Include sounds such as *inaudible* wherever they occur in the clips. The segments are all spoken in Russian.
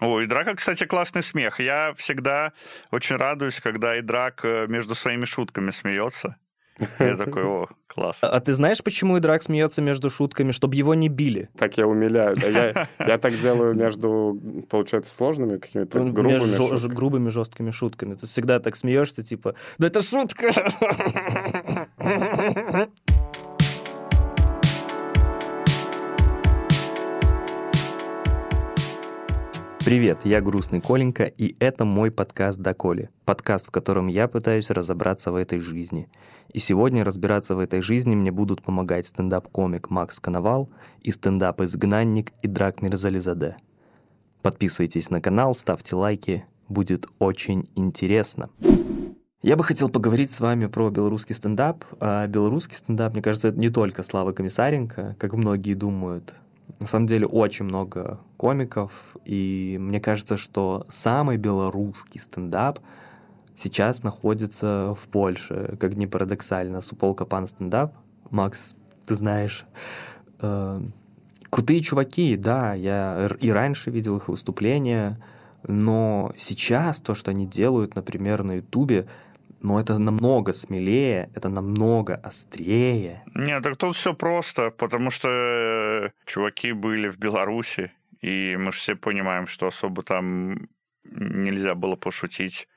Ой, Драка, кстати, классный смех. Я всегда очень радуюсь, когда и Драк э, между своими шутками смеется. Я такой, о, класс. А, а ты знаешь, почему Идрак смеется между шутками, чтобы его не били? Так я умиляю. Я, *laughs* я так делаю между, получается, сложными какими-то грубыми между шутками. грубыми жесткими шутками. Ты всегда так смеешься, типа, да это шутка! *laughs* Привет, я Грустный Коленька, и это мой подкаст «Доколе». Подкаст, в котором я пытаюсь разобраться в этой жизни. И сегодня разбираться в этой жизни мне будут помогать стендап-комик Макс Коновал и стендап-изгнанник Идрак Мирзализаде. Подписывайтесь на канал, ставьте лайки, будет очень интересно. Я бы хотел поговорить с вами про белорусский стендап. А белорусский стендап, мне кажется, это не только Слава Комиссаренко, как многие думают. На самом деле очень много комиков, и мне кажется, что самый белорусский стендап сейчас находится в Польше, как ни парадоксально. Суполка Пан стендап. Макс, ты знаешь, э, крутые чуваки, да, я и раньше видел их выступления, но сейчас то, что они делают, например, на Ютубе, но это намного смелее, это намного острее. Нет, так тут все просто, потому что э, чуваки были в Беларуси, и мы же все понимаем, что особо там нельзя было пошутить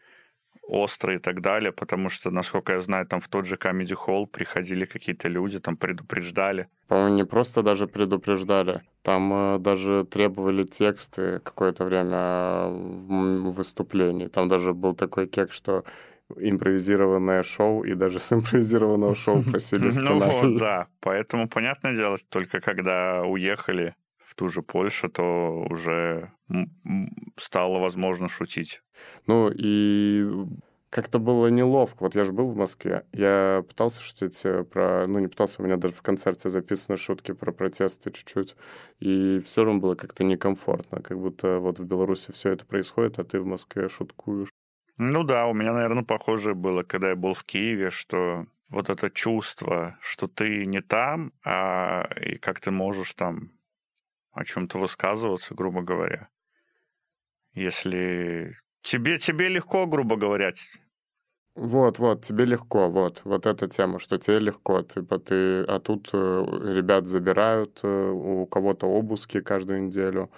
остро и так далее, потому что, насколько я знаю, там в тот же Comedy Hall приходили какие-то люди, там предупреждали. По-моему, не просто даже предупреждали, там э, даже требовали тексты какое-то время в выступлении. Там даже был такой кек, что импровизированное шоу, и даже с импровизированного шоу просили сценарий. *laughs* Ну вот, да. Поэтому, понятное дело, только когда уехали в ту же Польшу, то уже стало возможно шутить. Ну и как-то было неловко. Вот я же был в Москве, я пытался шутить э, про... Ну, не пытался, у меня даже в концерте записаны шутки про протесты чуть-чуть, и все равно было как-то некомфортно, как будто вот в Беларуси все это происходит, а ты в Москве шуткуешь. Ну да, у меня, наверное, похожее было, когда я был в Киеве, что вот это чувство, что ты не там, а и как ты можешь там о чем-то высказываться, грубо говоря. Если тебе, тебе легко, грубо говоря. Вот, вот, тебе легко, вот, вот эта тема, что тебе легко, типа ты, а тут э, ребят забирают, э, у кого-то обыски каждую неделю,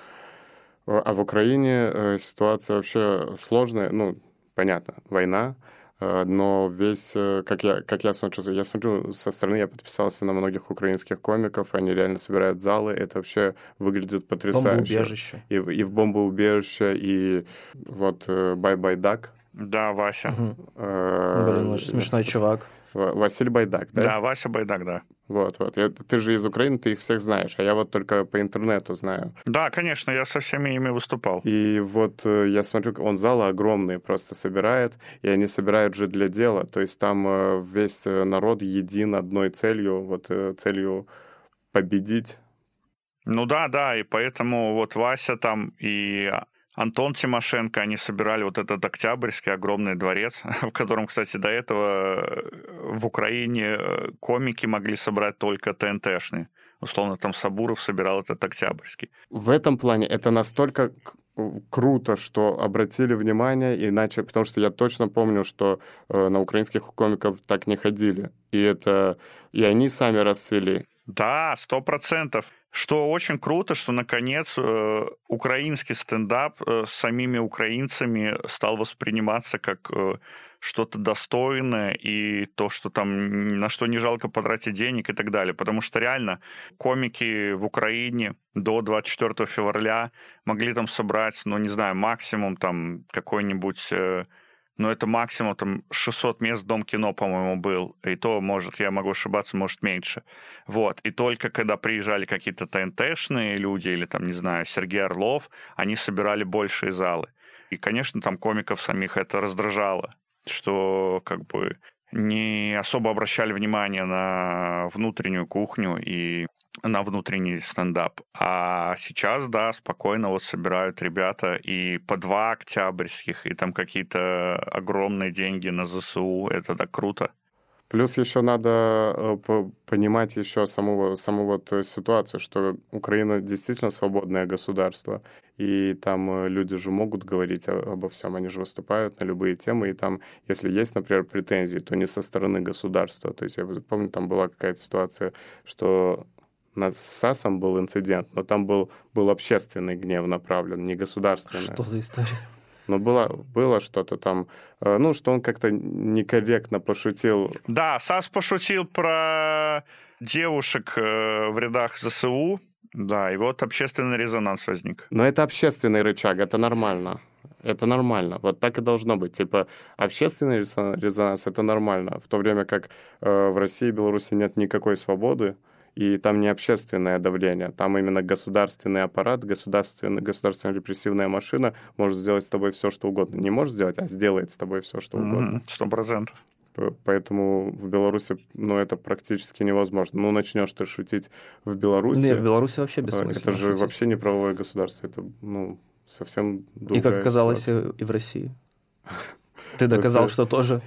а в Украине э, ситуация вообще сложная, ну, понятно, война, э, но весь, э, как я, как я смотрю, я смотрю со стороны, я подписался на многих украинских комиков, они реально собирают залы, это вообще выглядит потрясающе. Бомбоубежище. И, и в бомбоубежище, и вот Бай-Бай Дак. Да, Вася. Угу. Блин, очень смешной чувак. Василий Байдак, да? Да, Вася Байдак, да. Вот, вот. Я, ты же из Украины, ты их всех знаешь, а я вот только по интернету знаю. Да, конечно, я со всеми ими выступал. И вот э, я смотрю, он залы огромные просто собирает, и они собирают же для дела. То есть там э, весь э, народ един одной целью, вот целью победить. Ну да, да, и поэтому вот Вася там и Антон Тимошенко, они собирали вот этот Октябрьский огромный дворец, *laughs* в котором, кстати, до этого э, в Украине э, комики могли собрать только ТНТшные. Условно, там Сабуров собирал этот Октябрьский. В этом плане это настолько круто, что обратили внимание, иначе, потому что я точно помню, что э, на украинских комиков так не ходили. И это и они сами расцвели. Да, сто процентов. Что очень круто, что наконец э, украинский стендап э, с самими украинцами стал восприниматься как э, что-то достойное и то, что там на что не жалко потратить денег и так далее. Потому что реально комики в Украине до 24 февраля могли там собрать, ну не знаю, максимум там какой-нибудь но это максимум там 600 мест Дом кино, по-моему, был. И то, может, я могу ошибаться, может, меньше. Вот. И только когда приезжали какие-то ТНТшные люди или, там, не знаю, Сергей Орлов, они собирали большие залы. И, конечно, там комиков самих это раздражало, что как бы не особо обращали внимание на внутреннюю кухню и на внутренний стендап. А сейчас, да, спокойно вот собирают ребята и по два октябрьских, и там какие-то огромные деньги на ЗСУ. Это так круто. Плюс еще надо э, понимать еще саму, саму вот ситуацию, что Украина действительно свободное государство, и там э, люди же могут говорить обо всем, они же выступают на любые темы, и там, если есть, например, претензии, то не со стороны государства. То есть я помню, там была какая-то ситуация, что над САСом был инцидент, но там был, был общественный гнев направлен, не государственный. Что за история? Но было, было что-то там, э, ну, что он как-то некорректно пошутил. Да, САС пошутил про девушек э, в рядах ЗСУ, да, и вот общественный резонанс возник. Но это общественный рычаг, это нормально. Это нормально. Вот так и должно быть. Типа общественный резонанс — это нормально. В то время как э, в России и Беларуси нет никакой свободы, и там не общественное давление, там именно государственный аппарат, государственная, государственная репрессивная машина может сделать с тобой все, что угодно. Не может сделать, а сделает с тобой все, что угодно. Сто процентов. Поэтому в Беларуси, ну, это практически невозможно. Ну, начнешь ты шутить в Беларуси... Нет, в Беларуси вообще бессмысленно Это же шутить. вообще не правовое государство. Это, ну, совсем другая И, как оказалось, ситуация. и в России. *laughs* Ты доказал, что тоже.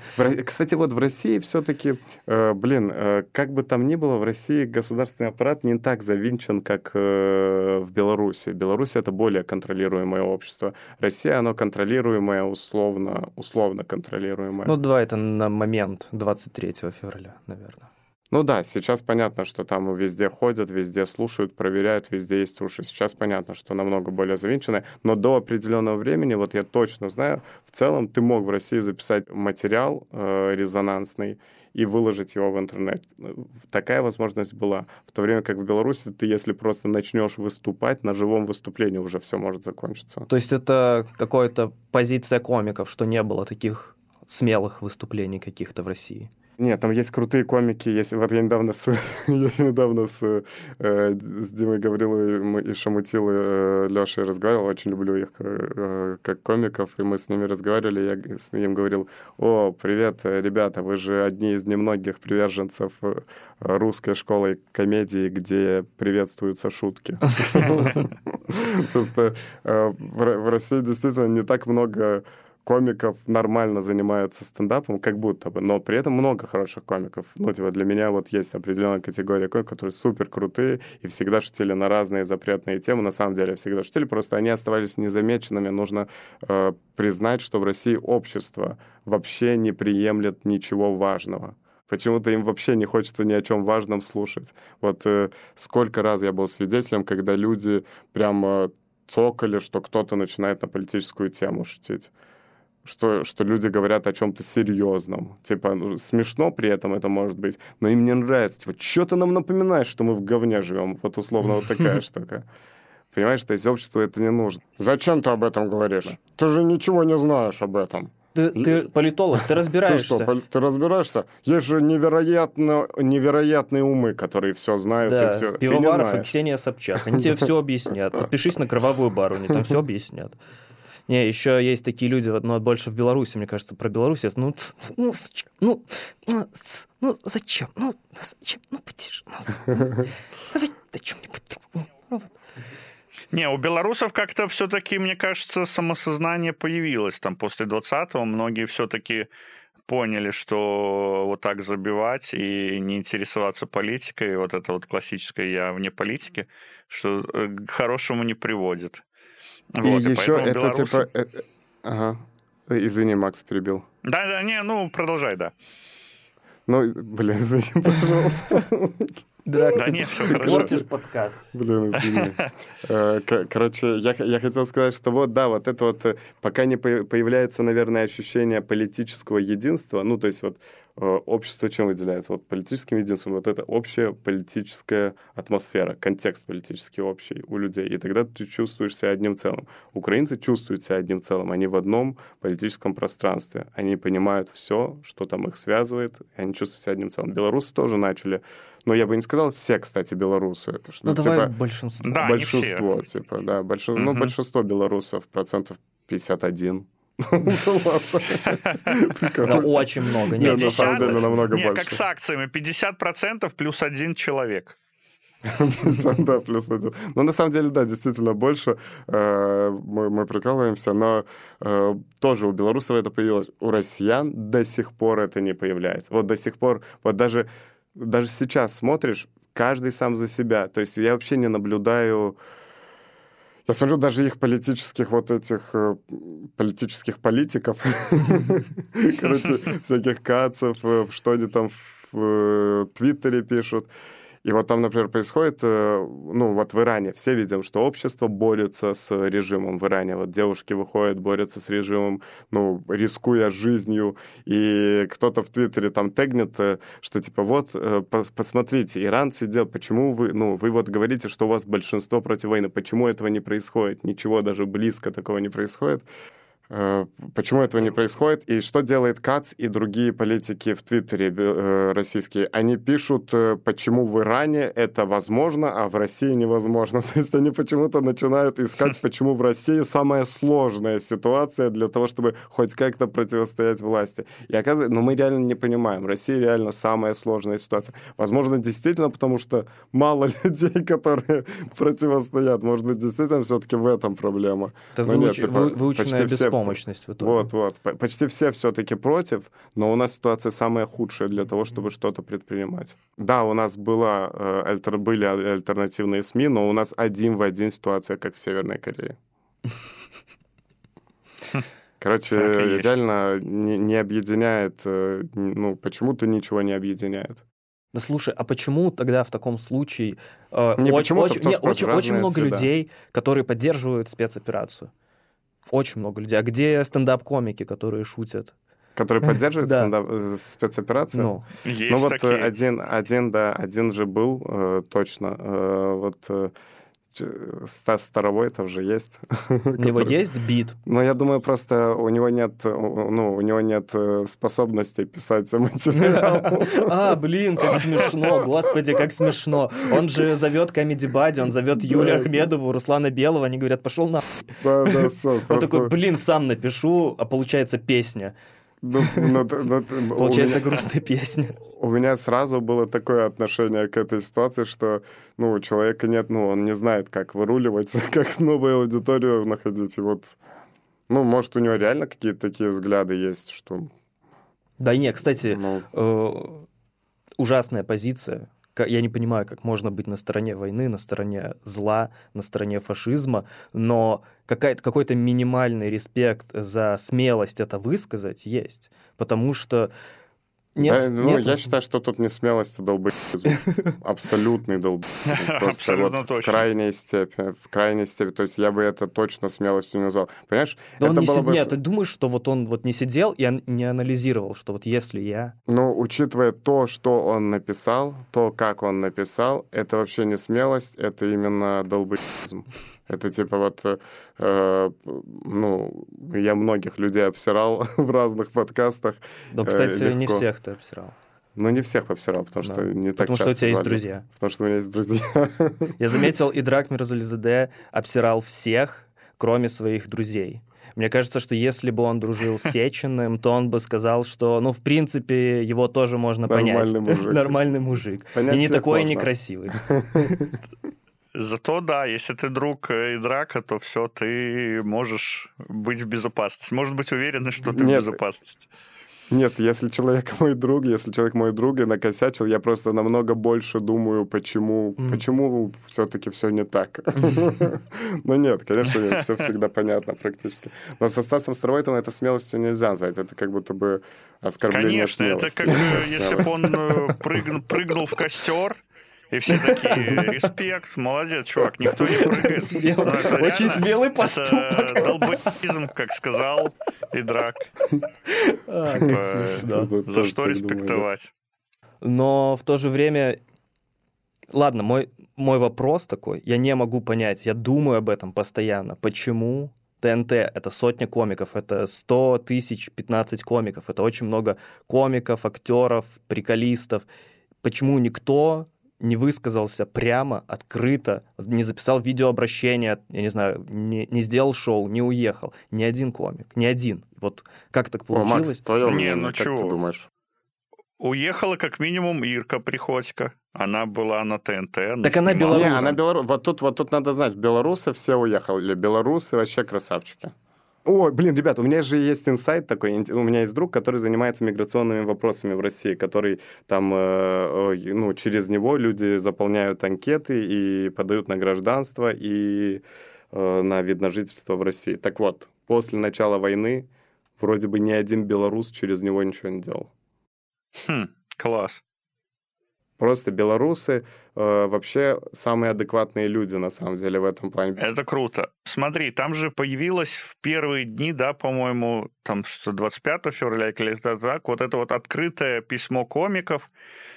Кстати, вот в России все-таки, э, блин, э, как бы там ни было, в России государственный аппарат не так завинчен, как э, в Беларуси. Беларусь это более контролируемое общество. Россия, оно контролируемое, условно, условно контролируемое. Ну, два это на момент 23 февраля, наверное. Ну да, сейчас понятно, что там везде ходят, везде слушают, проверяют, везде есть уши. Сейчас понятно, что намного более завинченное, но до определенного времени, вот я точно знаю, в целом ты мог в России записать материал э, резонансный и выложить его в интернет. Такая возможность была. В то время как в Беларуси ты, если просто начнешь выступать, на живом выступлении уже все может закончиться. То есть это какая-то позиция комиков, что не было таких смелых выступлений каких-то в России? Нет, там есть крутые комики. Есть, вот я недавно с, *laughs* я недавно с, э, с Димой Гавриловым и Шамутилой э, Лешей разговаривал. Очень люблю их э, как комиков. И мы с ними разговаривали. Я с ним говорил, о, привет, ребята, вы же одни из немногих приверженцев э, русской школы комедии, где приветствуются шутки. *laughs* *laughs* Просто э, в России действительно не так много комиков нормально занимаются стендапом, как будто бы, но при этом много хороших комиков. Ну, типа, для меня вот есть определенная категория комиков, которые супер крутые и всегда шутили на разные запретные темы. На самом деле всегда шутили, просто они оставались незамеченными. Нужно э, признать, что в России общество вообще не приемлет ничего важного. Почему-то им вообще не хочется ни о чем важном слушать. Вот э, сколько раз я был свидетелем, когда люди прямо цокали, что кто-то начинает на политическую тему шутить что, что люди говорят о чем-то серьезном. Типа, ну, смешно при этом это может быть, но им не нравится. Типа, что ты нам напоминаешь, что мы в говне живем? Вот условно вот такая *laughs* штука. Понимаешь, то есть обществу это не нужно. Зачем ты об этом говоришь? Ты же ничего не знаешь об этом. Ты, ты политолог, ты *laughs* разбираешься. Ты что, ты разбираешься? Есть же невероятно, невероятные умы, которые все знают. Да, и все. Пивоваров и Ксения Собчак. Они *laughs* тебе все объяснят. Подпишись на кровавую бару, они там все объяснят. Не, еще есть такие люди, но больше в Беларуси, мне кажется, про Беларусь. Это, ну, ну, ну, ну, ну, зачем? Ну, зачем? Ну, потише. Ну, давай о чем-нибудь другом. Ну, Не, у белорусов как-то все-таки, мне кажется, самосознание появилось там после 20-го. Многие все-таки поняли, что вот так забивать и не интересоваться политикой, вот это вот классическое «я вне политики», что э, к хорошему не приводит. Вот, и, и еще это белорусы... типа... Э, э, ага. Извини, Макс перебил. Да-да, не, ну, продолжай, да. Ну, блин, извини, *laughs* пожалуйста. Драк, да ты нет, портишь подкаст. Блин, извини. *laughs* Э, короче, я, я хотел сказать, что вот, да, вот это вот, пока не появляется, наверное, ощущение политического единства, ну, то есть вот общество чем выделяется? Вот политическим единством, вот это общая политическая атмосфера, контекст политический общий у людей. И тогда ты чувствуешь себя одним целым. Украинцы чувствуют себя одним целым. Они в одном политическом пространстве. Они понимают все, что там их связывает, и они чувствуют себя одним целым. Белорусы тоже начали но я бы не сказал все, кстати, белорусы. Что, ну, типа, давай большинство. Да, большинство, типа, да. Больш... Угу. Ну, большинство белорусов, процентов 51. Очень много. Нет, на самом деле намного больше. Нет, как с акциями, 50% плюс один человек. *laughs* Да, плюс один. Ну, на самом деле, да, действительно больше. Э, мы, мы прикалываемся, но э, тоже у белорусов это появилось. У россиян до сих пор это не появляется. Вот до сих пор, вот даже, даже сейчас смотришь, каждый сам за себя. То есть я вообще не наблюдаю... Я смотрю даже их политических вот этих э, политических политиков, *laughs* короче, всяких кацев, что они там в Твиттере пишут. И вот там, например, происходит, э, ну вот в Иране все видим, что общество борется с режимом в Иране. Вот девушки выходят, борются с режимом, ну, рискуя жизнью. И кто-то в Твиттере там тегнет, э, что типа вот, э, посмотрите, иранцы делают, почему вы, ну, вы вот говорите, что у вас большинство против войны, почему этого не происходит? Ничего даже близко такого не происходит. Э, почему этого не происходит и что делает КАЦ и другие политики в Твиттере э, российские? Они пишут, э, почему в Иране это возможно, а в России невозможно. *laughs* То есть они почему-то начинают искать, *laughs* почему в России самая сложная ситуация для того, чтобы хоть как-то противостоять власти. И оказывается, но ну, мы реально не понимаем, в России реально самая сложная ситуация. Возможно, действительно, потому что мало *laughs* людей, которые противостоят. Может быть, действительно все-таки в этом проблема. Это выуч... нет, типа, выученная беспомощность беспомощность в итоге. Вот, вот. Почти все все-таки против, но у нас ситуация самая худшая для того, чтобы что-то предпринимать. Да, у нас была, э, альтер, были альтернативные СМИ, но у нас один в один ситуация, как в Северной Корее. *laughs* Короче, реально не, не объединяет, э, ну, почему-то ничего не объединяет. Да слушай, а почему тогда в таком случае э, не очень, очень, не, очень, очень много среда. людей, которые поддерживают спецоперацию? Очень много людей. А где стендап-комики, которые шутят? Которые поддерживают *laughs* стендап э, спецоперацию? Ну, Есть ну вот такие. один, один, да, один же был э, точно. Э, вот Стас Старовойтов же есть. *laughs* У него есть бит? Ну, я думаю, просто у него нет, ну, у него нет э, способности писать материал. *laughs* А, блин, как смешно, господи, как смешно. Он же зовет Comedy Buddy, он зовет Юлию Ахмедову, Руслана Белого, они говорят, пошел на... *laughs* Да, да, Он такой, блин, сам напишу, а получается песня. Ну, ну, ну, Получается грустная песня. У меня сразу было такое отношение к этой ситуации, что ну, у человека нет, ну, он не знает, как выруливать, *laughs* как новую аудиторию находить. И вот, ну, может, у него реально какие-то такие взгляды есть, что... Да не, кстати, ну... э, ужасная позиция. Я не понимаю, как можно быть на стороне войны, на стороне зла, на стороне фашизма, но какой-то минимальный респект за смелость это высказать есть, потому что нет, да, ну, нет. я считаю, что тут не смелость, а долбоебизм. *laughs* Абсолютный долбоебизм. Просто вот точно. в крайней степени. В крайней степени. То есть я бы это точно смелостью не назвал. Понимаешь? Но он не сид... бы... Нет, ты думаешь, что вот он вот не сидел и не анализировал, что вот если я... Ну, учитывая то, что он написал, то, как он написал, это вообще не смелость, это именно долбоебизм. Это типа вот, э, ну, я многих людей обсирал *laughs* в разных подкастах. Да, кстати, э, не всех ты обсирал. Ну, не всех обсирал, потому да. что не так Потому что у тебя есть друзья. Потому что у меня есть друзья. *laughs* Я заметил, и Драк Мирзализаде обсирал всех, кроме своих друзей. Мне кажется, что если бы он дружил с Сечиным, то он бы сказал, что, ну, в принципе, его тоже можно Нормальный понять. Мужик. Нормальный мужик. *laughs* Понять и не такой, можно. некрасивый. Зато да, если ты друг э, и драка, то все, ты можешь быть в безопасности. Может быть уверен, что ты Нет. в безопасности. Нет, если человек мой друг, если человек мой друг и накосячил, я просто намного больше думаю, почему, mm. почему все-таки все не так. *laughs* Ну нет, конечно, нет, все всегда понятно практически. Но со Стасом Старовойтом это смелостью нельзя назвать. Это как будто бы оскорбление Конечно, это как э, *laughs* если бы он э, прыгнул в костер, и все такие, респект, молодец, чувак, никто не прыгает. Смелый, ну, очень реально, смелый поступок. Это долбоизм, как сказал Идрак. А, типа, за что респектовать? Но в то же время, ладно, мой, мой вопрос такой, я не могу понять, я думаю об этом постоянно. Почему ТНТ — это сотня комиков, это 100 тысяч, 15 комиков, это очень много комиков, актеров, приколистов. Почему никто не высказался прямо, открыто, не записал видеообращение, я не знаю, не, не сделал шоу, не уехал. Ни один комик, ни один. Вот как так получилось? О, Макс, твое мнение, ну, как чего? ты думаешь? Уехала как минимум Ирка Приходько. Она была на ТНТ. Она Так она снималась. белорус. Не, она белорус. Вот тут, вот тут надо знать, белорусы все уехали. Белорусы вообще красавчики. Ой, блин, ребят, у меня же есть инсайт такой. У меня есть друг, который занимается миграционными вопросами в России, который там, э, ну, через него люди заполняют анкеты и подают на гражданство и э, на вид на жительство в России. Так вот, после начала войны вроде бы ни один белорус через него ничего не делал. Хм, класс. Просто белорусы вообще самые адекватные люди, на самом деле, в этом плане. Это круто. Смотри, там же появилось в первые дни, да, по-моему, там что 25 февраля или так, вот это вот открытое письмо комиков,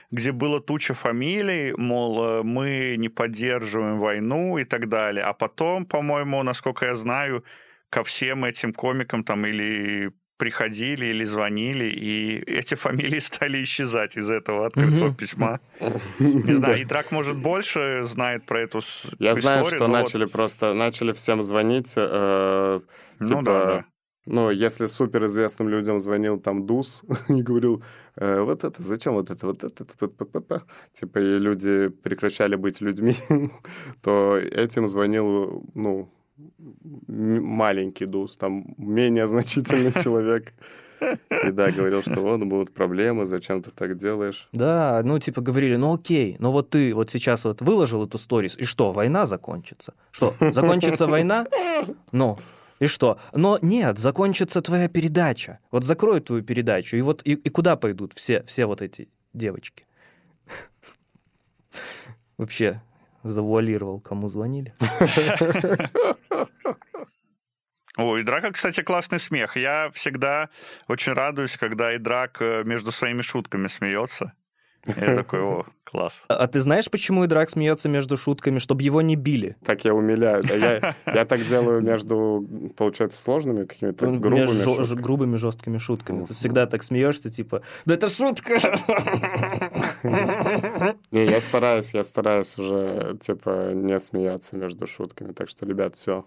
где было туча фамилий, мол, э, мы не поддерживаем войну и так далее. А потом, по-моему, насколько я знаю, ко всем этим комикам там или приходили или звонили, и эти фамилии *laughs* стали исчезать из этого открытого Мгм. письма. *laughs* Не знаю, и Драк, может, больше знает про эту Я знаю, что начали просто, начали всем звонить, э, Ну типа, да, да. ну, если суперизвестным людям звонил там ДУС *laughs* и говорил, «Э, вот это, зачем вот это, вот это, п- п- п- п». типа, и люди прекращали быть людьми, то этим звонил, ну, маленький ДУС, там менее значительный *laughs* человек. И да, говорил, что вот будут проблемы, зачем ты так делаешь. Да, ну типа говорили, ну окей, но вот ты вот сейчас вот выложил эту сторис, и что, война закончится? Что, закончится война? Ну, и что? Но нет, закончится твоя передача. Вот закроют твою передачу, и вот и, и куда пойдут все, все вот эти девочки? *laughs* Вообще, завуалировал, кому звонили. *laughs* Ой, Драка, кстати, классный смех. Я всегда очень радуюсь, когда и Драк э, между своими шутками смеется. Я *laughs* такой, о, класс. А а ты знаешь, почему Идрак смеется между шутками, чтобы его не били? Так я умиляю. Да, я, *laughs* я так делаю между, получается, сложными какими-то грубыми между шутками. грубыми жесткими шутками. Ты всегда так смеешься, типа, да это шутка! *laughs* Не, я стараюсь, я стараюсь уже, типа, не смеяться между шутками. Так что, ребят, все.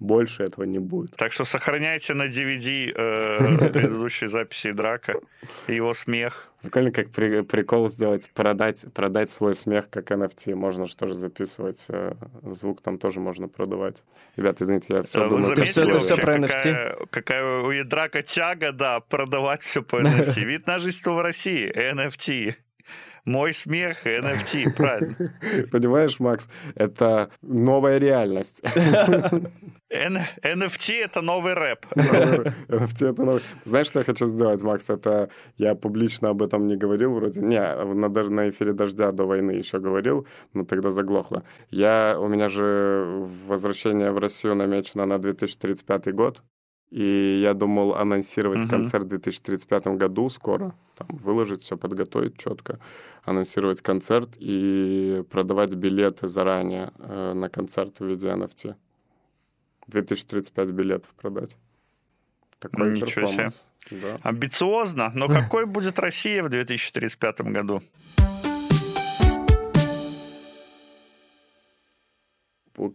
Больше этого не будет. Так что сохраняйте на DVD э, *laughs* предыдущие записи Драка и его смех. Прикольно, как при- прикол сделать, продать, продать свой смех как NFT. Можно что же записывать. э, Звук там тоже можно продавать. Ребят, извините, я все Э, Вы думаю... Заметили всё вообще, про какая, какая у Драка тяга, да, продавать все по NFT. *laughs* Вид на жительство в России, NFT. Мой смех, NFT, *laughs* правильно. Понимаешь, Макс, это новая реальность. NFT — это новый рэп. NFT это новый. Знаешь, что я хочу сделать, Макс? Это я публично об этом не говорил вроде. Не, на, даже на эфире «Дождя» до войны еще говорил, но тогда заглохло. Я, у меня же возвращение в Россию намечено на 2035 год. И я думал анонсировать Мгм. концерт в 2035 году скоро. Там, выложить все, подготовить четко. Анонсировать концерт и продавать билеты заранее э, на концерт в виде NFT. 2035 билетов продать. Такой Ничего себе. Да. Амбициозно, но какой будет Россия в 2035 году?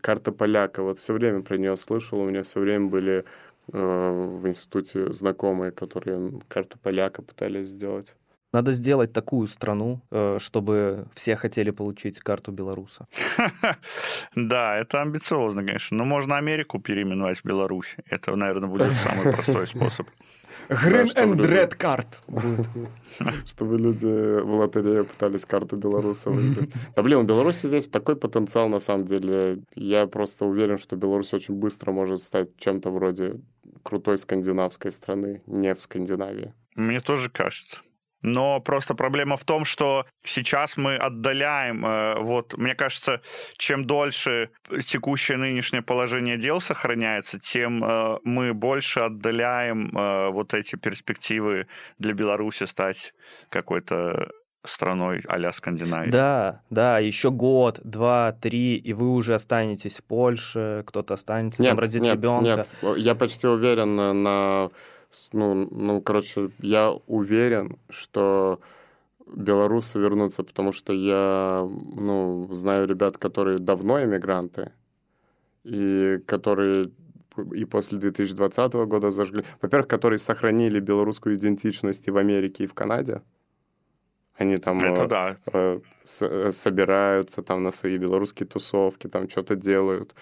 Карта поляка. Вот все время про нее слышал. У меня все время были э, в институте знакомые, которые карту поляка пытались сделать. Надо сделать такую страну, э, чтобы все хотели получить карту белоруса. *laughs* Да, это амбициозно, конечно. Но можно Америку переименовать в Беларусь. Это, наверное, будет самый простой способ. *laughs* Green чтобы and люди- Red Card. *laughs* Чтобы люди в лотерею пытались карту белоруса выиграть. Да блин, у Беларуси весь такой потенциал на самом деле. Я просто уверен, что Беларусь очень быстро может стать чем-то вроде крутой скандинавской страны, не в Скандинавии. Мне тоже кажется. Но просто проблема в том, что сейчас мы отдаляем, э, вот, мне кажется, чем дольше текущее нынешнее положение дел сохраняется, тем э, мы больше отдаляем э, вот эти перспективы для Беларуси стать какой-то страной а-ля Скандинавии. Да, да, еще год, два, три, и вы уже останетесь в Польше, кто-то останется, там родит нет, ребенка. нет, я почти уверен на, ну, ну, короче, я уверен, что белорусы вернутся, потому что я, ну, знаю ребят, которые давно эмигранты, и которые и после 2020 года зажгли. Во-первых, которые сохранили белорусскую идентичность и в Америке, и в Канаде. Они там Это э, да. э, э, собираются там на свои белорусские тусовки, там что-то делают,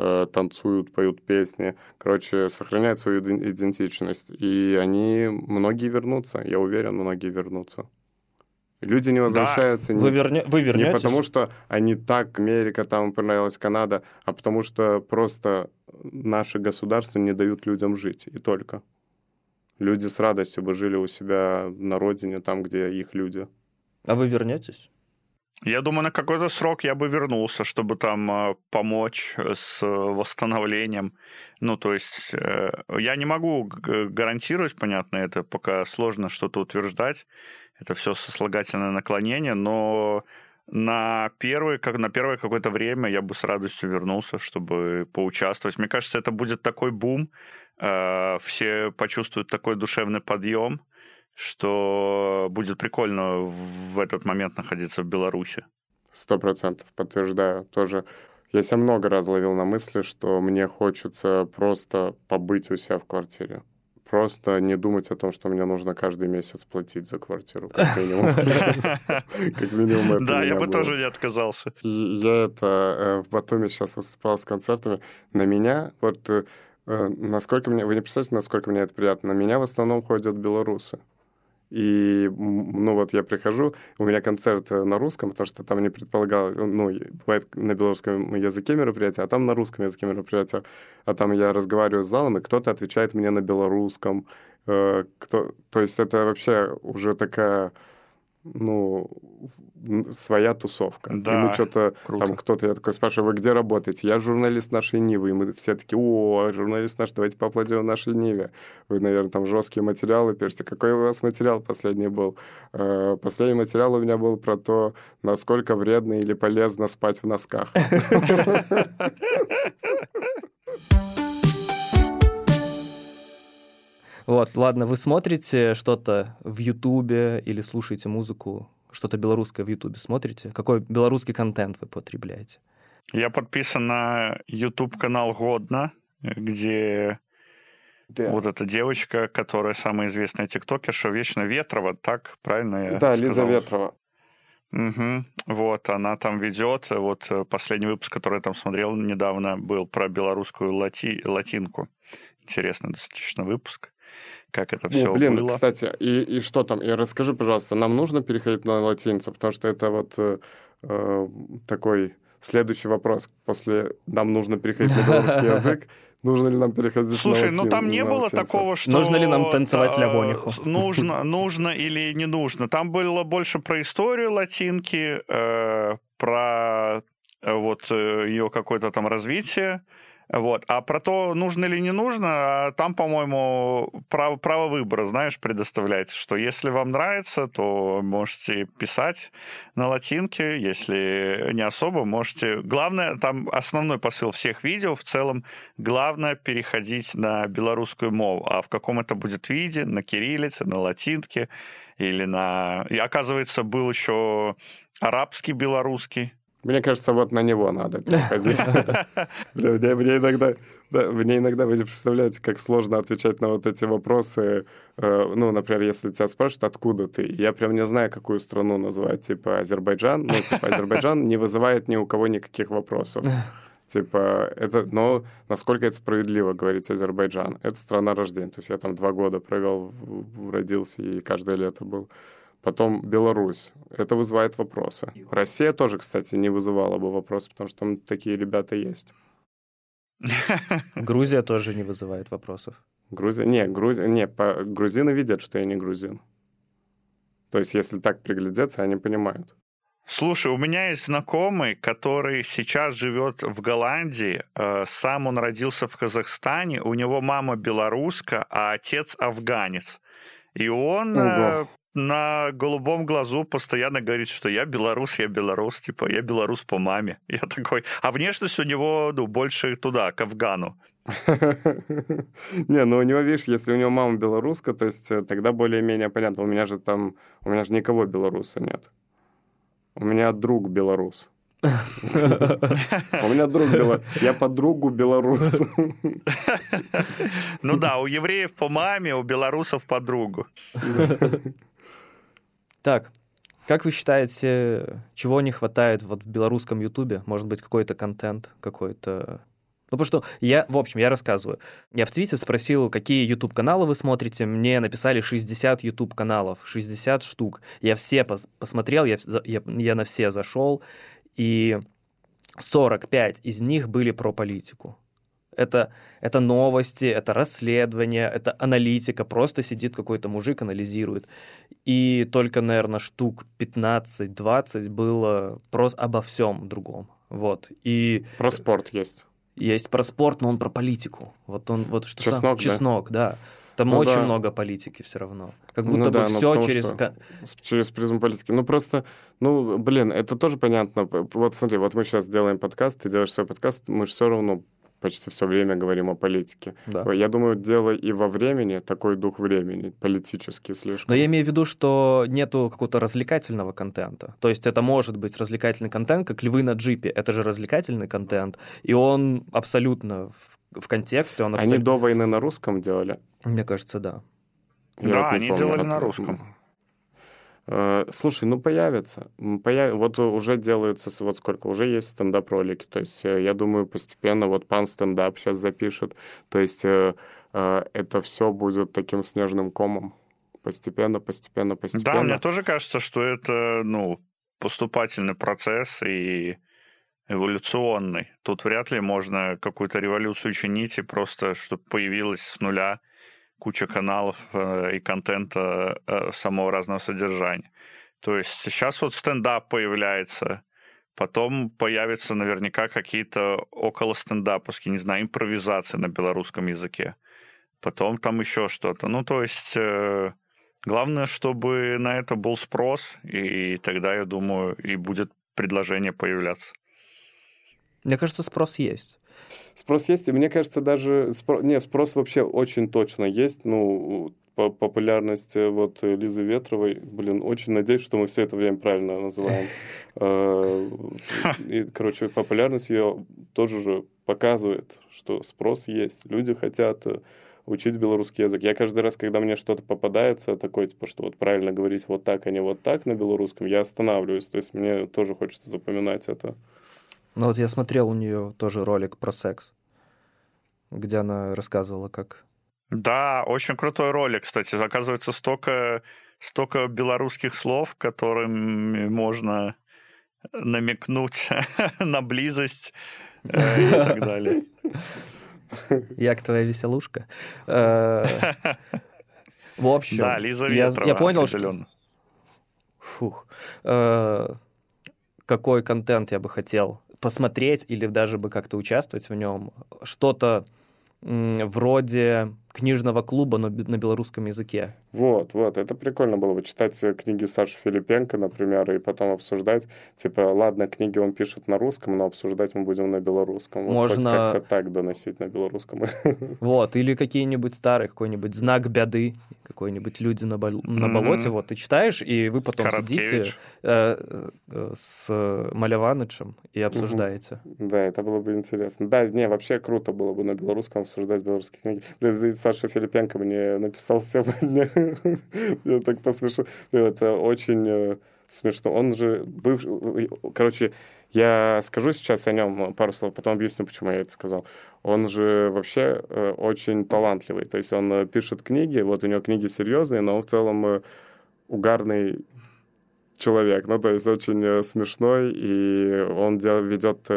э, танцуют, поют песни. Короче, сохраняют свою иден- идентичность. И они, многие вернутся, я уверен, многие вернутся. Люди не возвращаются Вы, не, верне... Вы не вернетесь? потому, что они так, Америка, там понравилась Канада, а потому что просто наши государства не дают людям жить, и только. Люди с радостью бы жили у себя на родине, там, где их люди. А вы вернетесь? Я думаю, на какой-то срок я бы вернулся, чтобы там э, помочь э, с э, восстановлением. Ну, то есть э, я не могу гарантировать, понятно, это пока сложно что-то утверждать. Это все сослагательное наклонение, но на первое, как на первое какое-то время я бы с радостью вернулся, чтобы поучаствовать. Мне кажется, это будет такой бум, все почувствуют такой душевный подъем, что будет прикольно в этот момент находиться в Беларуси. Сто процентов подтверждаю. Тоже я себя много раз ловил на мысли, что мне хочется просто побыть у себя в квартире. Просто не думать о том, что мне нужно каждый месяц платить за квартиру, как *laughs* минимум. Как минимум это Да, я бы тоже не отказался. Я это э, в Батуми сейчас выступал с концертами. На меня, вот э, э, насколько мне, вы не представляете, насколько мне это приятно. На меня в основном ходят белорусы. И, ну, вот я прихожу, у меня концерт э, на русском, потому что там не предполагал, ну, и бывает на белорусском языке мероприятие, а там на русском языке мероприятие. А там я разговариваю с залом, и кто-то отвечает мне на белорусском. Э, Кто, то есть это вообще уже такая, ну, своя тусовка. И Да, мы что-то там кто-то, я такой спрашиваю, вы где работаете? Я журналист нашей Нивы. И мы все такие, о, журналист наш, давайте поаплодируем нашей Ниве. Вы, наверное, там жесткие материалы пишете. Какой у вас материал последний был? Э, Последний материал у меня был про то, насколько вредно или полезно спать в носках. *laughs* *laughs* Вот, ладно, вы смотрите что-то в Ютубе или слушаете музыку, что-то белорусское в Ютубе смотрите? Какой белорусский контент вы потребляете? Я подписан на YouTube-канал Годно, где вот эта девочка, которая самая известная тиктокерша, Вечно Ветрова, так правильно я Да, Лиза сказал? Ветрова. Мгм. Вот, она там ведет. Вот э, последний выпуск, который я там смотрел недавно, был про белорусскую лати... латинку. Интересный достаточно выпуск, как это все О, блин, было. кстати, и, и что там? И расскажи, пожалуйста, нам нужно переходить на латиницу, потому что это вот э, э, такой следующий вопрос. После нам нужно переходить на белорусский *laughs* язык. Нужно ли нам переходить Слушай, на ну латин- там не было латиницу? такого, что... Нужно ли нам танцевать э, лягониху? Нужно, *laughs* нужно или не нужно. Там было больше про историю латинки, э, про э, вот ее какое-то там развитие. Вот. А про то, нужно или не нужно, а там, по-моему, право, право выбора, знаешь, предоставляется, что если вам нравится, то можете писать на латинке, если не особо, можете... Главное, там основной посыл всех видео в целом, главное переходить на белорусскую мову. А в каком это будет виде, на кириллице, на латинке или на... И оказывается, был еще арабский белорусский. Мне кажется, вот на него надо переходить. Мне иногда... да, Мне иногда, вы не представляете, как сложно отвечать на вот эти вопросы. Э, Ну, например, если тебя спрашивают, откуда ты, я прям не знаю, какую страну назвать, типа Азербайджан. Ну, типа Азербайджан не вызывает ни у кого никаких вопросов. Типа, это, но насколько это справедливо говорить Азербайджан? Это страна рождения. То есть я там два года провел, родился и каждое лето был. Потом Беларусь. Это вызывает вопросы. Россия тоже, кстати, не вызывала бы вопросы, потому что там такие ребята есть. *laughs* Грузия тоже не вызывает вопросов. Грузия... Не, Грузия... Не, по... грузины видят, что я не грузин. То есть, если так приглядеться, они понимают. Слушай, у меня есть знакомый, который сейчас живет в Голландии. Э, Сам он родился в Казахстане. У него мама белоруска, а отец афганец. И он э, Ого. На голубом глазу постоянно говорит, что я белорус, я белорус, типа я белорус по маме. *laughs* Я такой. А внешность у него ну, больше туда, к Афгану. *laughs* Не, ну у него, видишь, если у него мама белоруска, то есть э, тогда более-менее понятно. У меня же там, у меня же никого белоруса нет. У меня друг белорус. *laughs* У меня друг белорус. Я подругу белорус. Ну да, у евреев по маме, у белорусов по другу. Так, Как вы считаете, чего не хватает вот в белорусском Ютубе? Может быть, какой-то контент, какой-то ну, потому что я, в общем, я рассказываю. Я в Твите спросил, какие YouTube-каналы вы смотрите. Мне написали 60 YouTube-каналов, 60 штук. Я все пос посмотрел, я, я, я на все зашел, и 45 из них были про политику. Это, это новости, это расследование, это аналитика. Просто сидит какой-то мужик, анализирует. И только, наверное, штук 15-20 было просто обо всем другом. Вот. И... Про спорт есть. Есть про спорт, но он про политику. Вот он, вот что Чеснок, сам... Чеснок, да. Там ну, очень да. много политики все равно. Как будто ну, бы да, все через... Что, через призму политики. Ну, просто, ну, блин, это тоже понятно. Вот смотри, вот мы сейчас делаем подкаст, ты делаешь свой подкаст, мы же все равно почти все время говорим о политике. Да. Я думаю, дело и во времени, такой дух времени, политический слишком. Но я имею в виду, что нету какого-то развлекательного контента. То есть это может быть развлекательный контент, как «Львы на джипе». Это же развлекательный контент, и он абсолютно в, в контексте. Он абсолютно... Они до войны на русском делали? Мне кажется, да. Я да, они помню, делали на русском. Э, слушай, ну появится. Появ... Вот уже делается, вот сколько, уже есть стендап-ролики. То есть э, я думаю, постепенно вот пан стендап сейчас запишет. То есть э, это все будет таким снежным комом. Постепенно, постепенно, постепенно. Да, мне тоже кажется, что это, ну, поступательный процесс и эволюционный. Тут вряд ли можно какую-то революцию чинить и просто, чтобы появилось с нуля куча каналов э, и контента э, самого разного содержания. То есть сейчас вот стендап появляется, потом появятся наверняка какие-то около стендаповские, не знаю, импровизации на белорусском языке. Потом там еще что-то. Ну, то есть э, главное, чтобы на это был спрос, и тогда, я думаю, и будет предложение появляться. Мне кажется, спрос есть. Спрос есть, и мне кажется, даже... Спро... Не, спрос вообще очень точно есть. Ну, по популярность э, вот Лизы Ветровой, блин, очень надеюсь, что мы все это время правильно называем. *laughs* Э, и, короче, популярность ее тоже же показывает, что спрос есть. Люди хотят э, учить белорусский язык. Я каждый раз, когда мне что-то попадается, такое, типа, что вот правильно говорить вот так, а не вот так на белорусском, я останавливаюсь. То есть мне тоже хочется запоминать это. Ну вот я смотрел у нее тоже ролик про секс, где она рассказывала, как... Да, очень крутой ролик, кстати. Оказывается, столько, столько белорусских слов, которыми можно намекнуть *laughs* на близость э, и так далее. *laughs* Як твоя веселушка? Э, в общем, да, Лиза Ветрова, я понял, что... Фух. Э, какой контент я бы хотел посмотреть или даже бы как-то участвовать в нем, что-то вроде книжного клуба на, на белорусском языке. Вот, вот, это прикольно было бы читать книги Саши Филипенко, например, и потом обсуждать, типа, ладно, книги он пишет на русском, но обсуждать мы будем на белорусском. Вот Можно... как-то так доносить на белорусском. *laughs* Вот, или какие-нибудь старые, какой-нибудь знак беды, какой-нибудь люди на, бол... на болоте, вот ты читаешь, и вы потом сидите э, э, с Маляванычем и обсуждаете. Да, это было бы интересно. Да, не, вообще круто было бы на белорусском обсуждать белорусские книги. Блин, Саша Филипенко мне написал сегодня. *laughs* Я так послушал. Это очень э, смешно. Он же бывший... Короче, я скажу сейчас о нем пару слов, потом объясню, почему я это сказал. Он же вообще э, очень талантливый. То есть он э, пишет книги, вот у него книги серьезные, но он в целом угарный человек. Ну, то есть очень смешной, и он ведет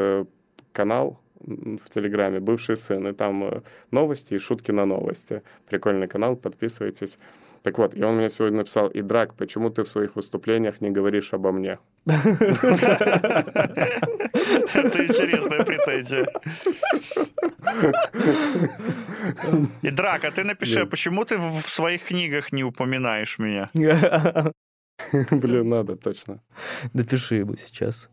канал в Телеграме «Бывший сын», и там э, новости и шутки на новости. Прикольный канал, подписывайтесь. Так вот, и он мне сегодня написал, и Драк, почему ты в своих выступлениях не говоришь обо мне? Это интересная претензия. И Драк, а ты напиши, почему ты в своих книгах не упоминаешь меня? *laughs* Блин, надо, точно. Напиши ему сейчас.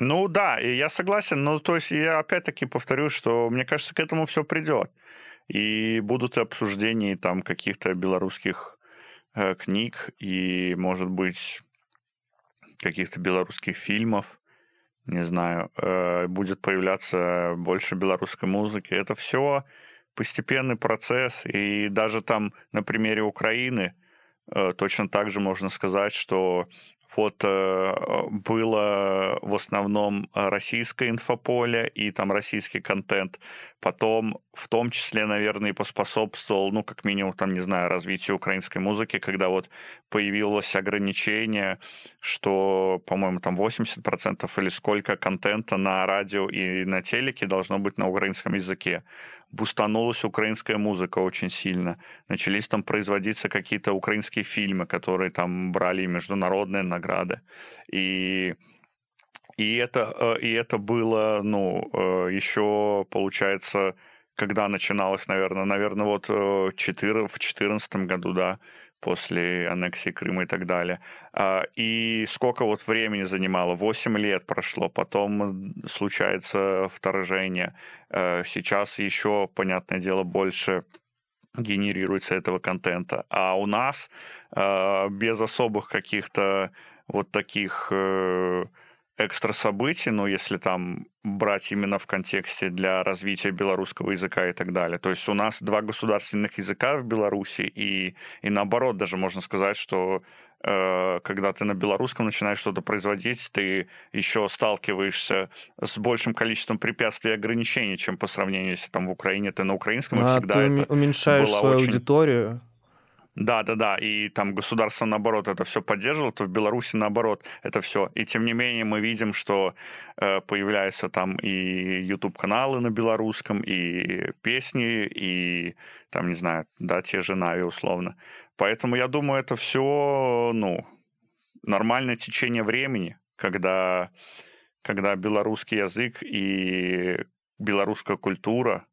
Ну да, и я согласен. Ну, то есть я опять-таки повторю, что мне кажется, к этому все придет. И будут обсуждения там каких-то белорусских книг и, может быть, каких-то белорусских фильмов. Не знаю, э, будет появляться больше белорусской музыки. Это все постепенный процесс. И даже там на примере Украины э, точно так же можно сказать, что вот было в основном российское инфополе и там российский контент. Потом, в том числе, наверное, и поспособствовал, ну, как минимум, там, не знаю, развитию украинской музыки, когда вот появилось ограничение, что, по-моему, там 80% или сколько контента на радио и на телеке должно быть на украинском языке бустанулась украинская музыка очень сильно. Начались там производиться какие-то украинские фильмы, которые там брали международные награды. И и это, э, и это было, ну, э, еще, получается, когда начиналось, наверное, наверное, вот 4, э, в 2014 году, да, после аннексии Крыма и так далее. А, и сколько вот времени занимало? 8 лет прошло, потом случается вторжение. Э, сейчас еще, понятное дело, больше генерируется этого контента. А у нас э, без особых каких-то вот таких экстра событий, ну, если там брать именно в контексте для развития белорусского языка и так далее. То есть у нас два государственных языка в Беларуси, и, и наоборот, даже можно сказать, что э, когда ты на белорусском начинаешь что-то производить, ты еще сталкиваешься с большим количеством препятствий и ограничений, чем по сравнению, если там в Украине ты на украинском, а и всегда ты это уменьшаешь свою очень... аудиторию, да, да, да. И там государство, наоборот, это все поддерживало, то в Беларуси, наоборот, это все. И тем не менее мы видим, что э, появляются там и YouTube-каналы на белорусском, и песни, и там, не знаю, да, те же Нави, условно. Поэтому я думаю, это все, ну, нормальное течение времени, когда, когда белорусский язык и белорусская культура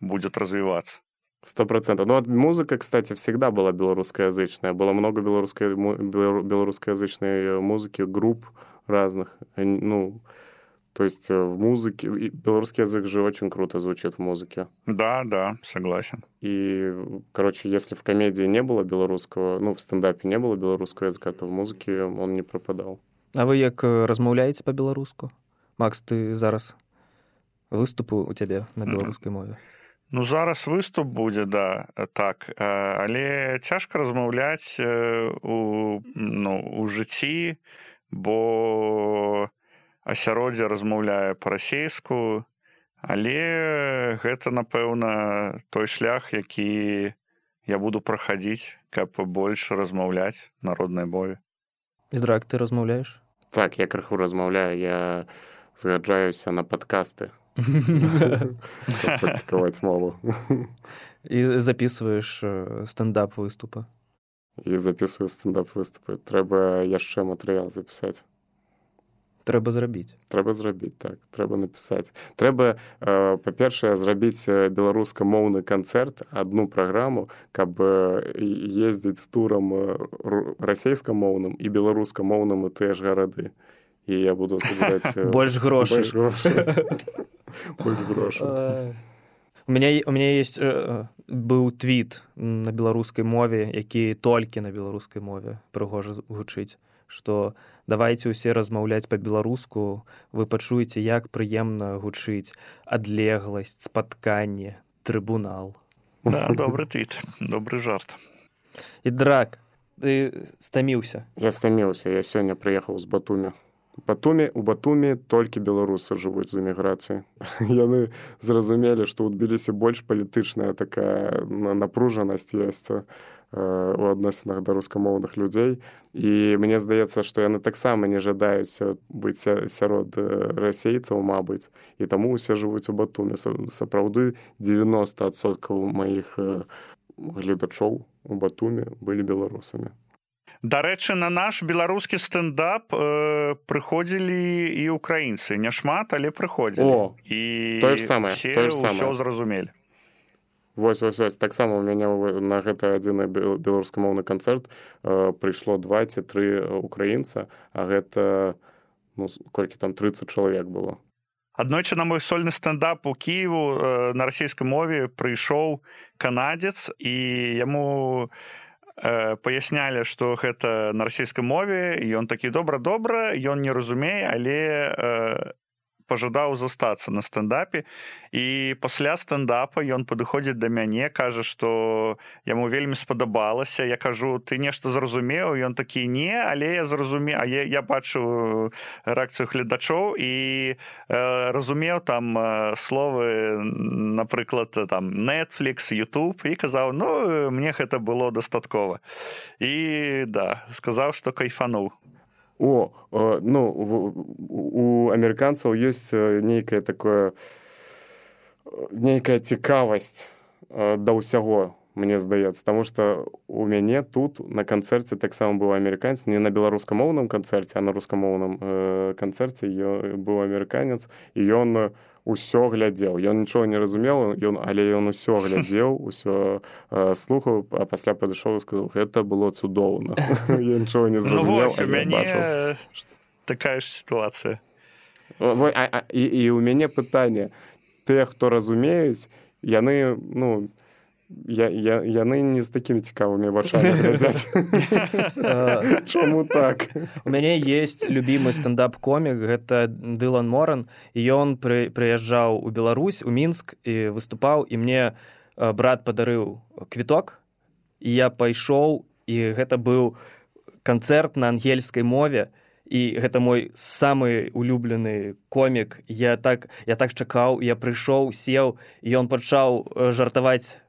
будет развиваться. Сто процентов. Ну, вот музыка, кстати, всегда была белорусскоязычная. Было много белорусской, белорусскоязычной музыки, групп разных. Ну, то есть э, в музыке... Белорусский язык же очень круто звучит в музыке. Да, да, согласен. И, короче, если в комедии не было белорусского, ну, в стендапе не было белорусского языка, то в музыке он не пропадал. А вы як э, размаўляеце по-беларуску? Макс, ты зараз выступы у цябе на беларускай мове? Ну зараз выступ будзе да так. Але цяжка размаўляць у ну у жыцці бо асяроддзе размаўляе па-расейску. Але гэта напэўна той шлях які я буду праходзіць каб больш размаўляць народнай мове. Драк ты размаўляеш? Так я крыху размаўляю я згаджаюся на падкасты практиковать мову. І записуєш стендап виступи. І записую стендап виступи. Треба яшчэ матэрыял запісаць. Трэба зрабіць. Трэба зрабіць так, трэба напісаць. Трэба э, па-першае зрабіць беларускамоўны канцэрт, адну праграму, каб ездзіць з турам расейскамоўным і беларускамоўным у тыя ж гарады. І я буду сабіраць больш грошай. Больш грошай. У мяне у мяне есть э, быў твіт на беларускай мове які толькі на беларускай мове прыгожа гучыць што давайте усе размаўляць па-беларуску вы пачуеце як прыемна гучыць адлегласць спатканне трыбунал да, добры твіт добры жарт. І драк ты стаміўся. Я стаміўся я сёння прыехаў з батумя Батуме у Батуме толькі беларусы жывуць з эміграцыі. Яны *laughs* зразумелі, што ў Тбілісі больш палітычная такая напружанасць ёсць э, у адносінах да рускамоўных людзей. І мне здаецца, што яны таксама не жадаюць быць сярод расейцаў, мабыць. І таму ўсе жывуць у Батуме. Сапраўды 90соткаў маіх гледачоў у Батуме былі беларусамі. Дарэчы, на наш беларускі стендап э, прыходзілі і украінцы няшмат, але прыходзілі і тое ж самае тое ж самае зразумелі. Вось вось вось таксама у мяне на гэта адзіны беларускамоўны канцэрт э, прыйшло два ці тры украінца, а гэта ну, колькі там 30 чалавек было. Аднойчы на мой сольны стендап у Киеву э, на расійскай мове прыйшоў канадзец і яму Э, паяснялі што гэта на расійскай мове ён такі добра добра ён не разумее але э, пажадаў застацца на стендапе і пасля стендапа ён падыходзіць да мяне кажа што яму вельмі спадабалася. Я кажу ты нешта зразумеў? Ён такі не але я зразуме а я, я бачу рэакцыю гледачоў і э, разумеў там э, словы напрыклад там netflix youtube і казаў ну мне гэта было дастаткова і да сказаў што кайфануў о ну у амерыканцаў ёсць нейкае такое нейкая цікавасць да ўсяго Мне здаецца таму что у мяне тут на канцэрце таксама быў амерыканец не на беларускамоўным канцэрце а на рускамоўным э, канцэрце быў амерыканец і ён усё глядзеў ён нічого не разумеў ён але ён усё глядзеў *laughs* усё э, слухаў а пасля падышоў сказаў гэта было цудоўна *laughs* я нічого не зразумеў ну, мяне такая ж сітуацыя і, і у мяне пытанне тыя хто разумеюць яны ну я, я, яны не з такімі цікавымі вачамі глядзяць. *laughs* Чаму так? У мяне есть любімы стендап-комік гэта дылан моран і ён пры, прыязджаў у Беларусь у мінск і выступаў і мне брат падарыў квіток і я пайшоў і гэта быў канцэрт на ангельскай мове і гэта мой самы улюблены комік я так я так чакаў я прыйшоў сеў і ён пачаў жартаваць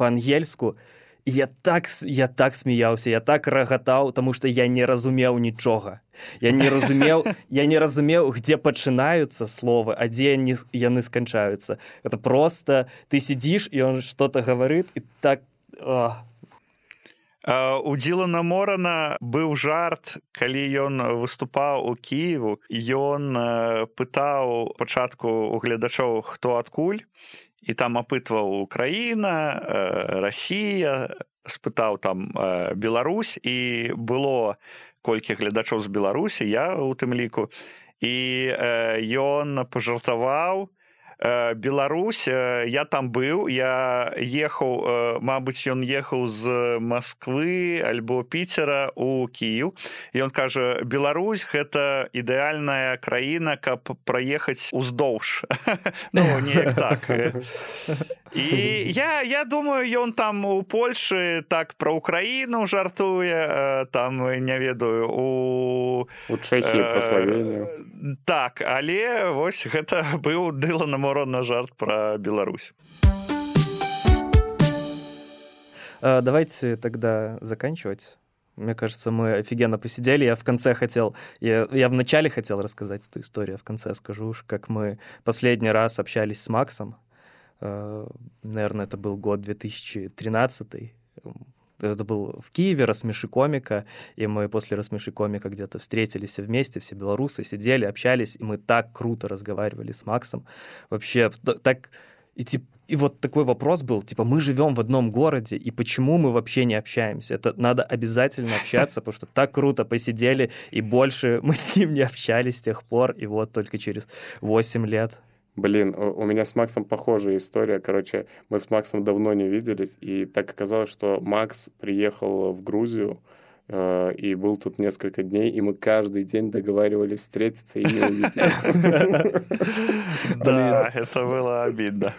по-ангельску. І я так я так смяяўся я так рагатаў тому что я не разумеў нічога. Я не разумеў *laughs* я не разумеў где пачынаюцца словы а дзе не яны сканчаюцца. Это просто ты сидишь і он что-то гаварыт і так о. У Дзілана Морана быў жарт, калі ён выступаў у Кіеву, ён пытаў пачатку у гледачоў, хто адкуль і там апытваў Украіна, э, Расія, спытаў там э, Беларусь і было колькі гледачоў з Беларусі, я у тым ліку. І э, ён пажартаваў, Э, Беларусь э, я там быў я ехаў э, Мабыць ён ехаў з Масквы альбо піцера у Кіў і он кажа Беларусь гэта ідэальная краіна каб праехаць уздоўж *laughs* ну, *laughs* так. І я я думаю ён там у Польшы так пра Украіну жартуе там не ведаю у у Чэхі так але вось гэта быў дыла морон на жарт про Беларусь. А, давайте тогда заканчивать. Мне кажется, мы офигенно посидели. Я в конце хотел, я, я в начале хотел рассказать эту историю, а в конце скажу уж, как мы последний раз общались с Максом. А, наверное, это был год 2013 это был в Киеве, рассмеши комика, и мы после рассмеши комика где-то встретились вместе, все белорусы, сидели, общались, и мы так круто разговаривали с Максом. Вообще, так... И, типа, и вот такой вопрос был, типа, мы живем в одном городе, и почему мы вообще не общаемся? Это надо обязательно общаться, потому что так круто посидели, и больше мы с ним не общались с тех пор, и вот только через 8 лет Блин, у меня с Максом похожая история. Короче, мы с Максом давно не виделись, и так оказалось, что Макс приехал в Грузию э, и был тут несколько дней, и мы каждый день договаривались встретиться и не увиделись. *laughs* Да, это было обидно.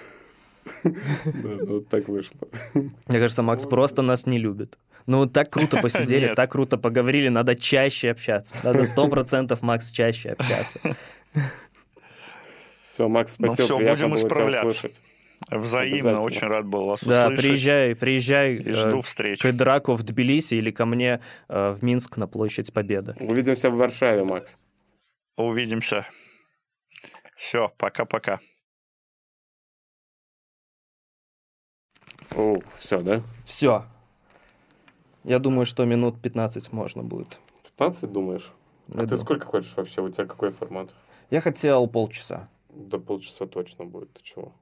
Да, ну так вышло. Мне кажется, Макс просто нас не любит. Ну, так круто посидели, так круто поговорили, надо чаще общаться. Надо сто процентов, Макс, чаще общаться. Все, Макс, ну спасибо, ну, все, приятно будем было тебя услышать. Взаимно, очень рад был вас да, услышать. Да, приезжай, приезжай и жду э, встреч. к Драку в Тбилиси или ко мне э, в Минск на площадь Победы. Увидимся в Варшаве, Макс. Увидимся. Все, пока-пока. О, все, да? Все. Я думаю, что минут 15 можно будет. 15, думаешь? Я а ты сколько хочешь вообще? У тебя какой формат? Я хотел полчаса. До полчаса точно будет. Ты чего?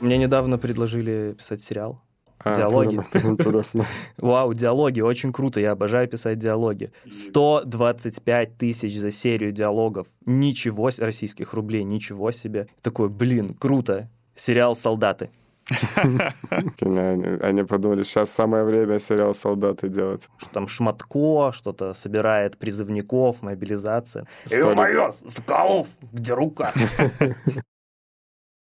Мне недавно предложили писать сериал. А, диалоги. Интересно. *laughs* Вау, диалоги, очень круто, я обожаю писать диалоги. 125 тысяч за серию диалогов, ничего, российских рублей, ничего себе. Такой, блин, круто. Сериал «Солдаты». *laughs* Они подумали, сейчас самое время сериал «Солдаты» делать. Что там Шматко что-то собирает призывников, мобилизация. Ё-моё, Соколов, где рука? *laughs*